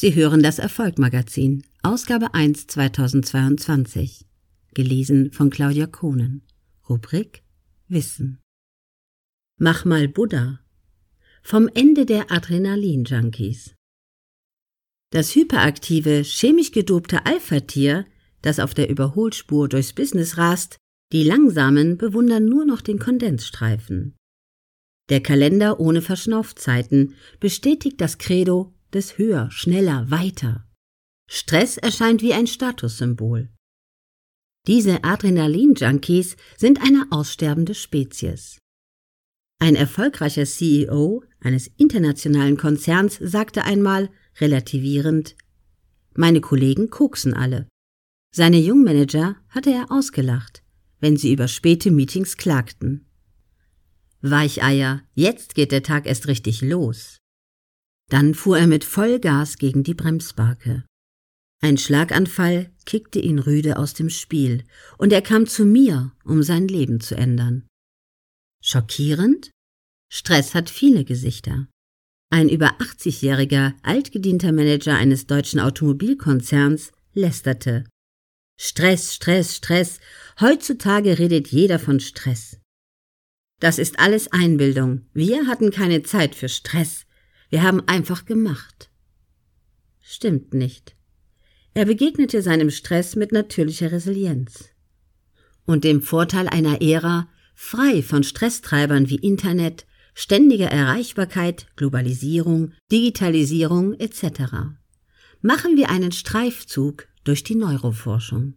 Sie hören das Erfolgmagazin, Ausgabe 1 2022. Gelesen von Claudia Kohnen. Rubrik Wissen. Mach mal Buddha. Vom Ende der Adrenalin-Junkies. Das hyperaktive, chemisch gedobte Alpha-Tier, das auf der Überholspur durchs Business rast, die Langsamen bewundern nur noch den Kondensstreifen. Der Kalender ohne Verschnaufzeiten bestätigt das Credo des Höher, Schneller, Weiter. Stress erscheint wie ein Statussymbol. Diese Adrenalin-Junkies sind eine aussterbende Spezies. Ein erfolgreicher CEO eines internationalen Konzerns sagte einmal, relativierend, meine Kollegen koksen alle. Seine Jungmanager hatte er ausgelacht, wenn sie über späte Meetings klagten. Weicheier, jetzt geht der Tag erst richtig los. Dann fuhr er mit Vollgas gegen die Bremsbarke. Ein Schlaganfall kickte ihn rüde aus dem Spiel, und er kam zu mir, um sein Leben zu ändern. Schockierend? Stress hat viele Gesichter. Ein über 80-jähriger, altgedienter Manager eines deutschen Automobilkonzerns lästerte. Stress, Stress, Stress. Heutzutage redet jeder von Stress. Das ist alles Einbildung. Wir hatten keine Zeit für Stress. Wir haben einfach gemacht. Stimmt nicht. Er begegnete seinem Stress mit natürlicher Resilienz und dem Vorteil einer Ära frei von Stresstreibern wie Internet, ständiger Erreichbarkeit, Globalisierung, Digitalisierung etc. Machen wir einen Streifzug durch die Neuroforschung.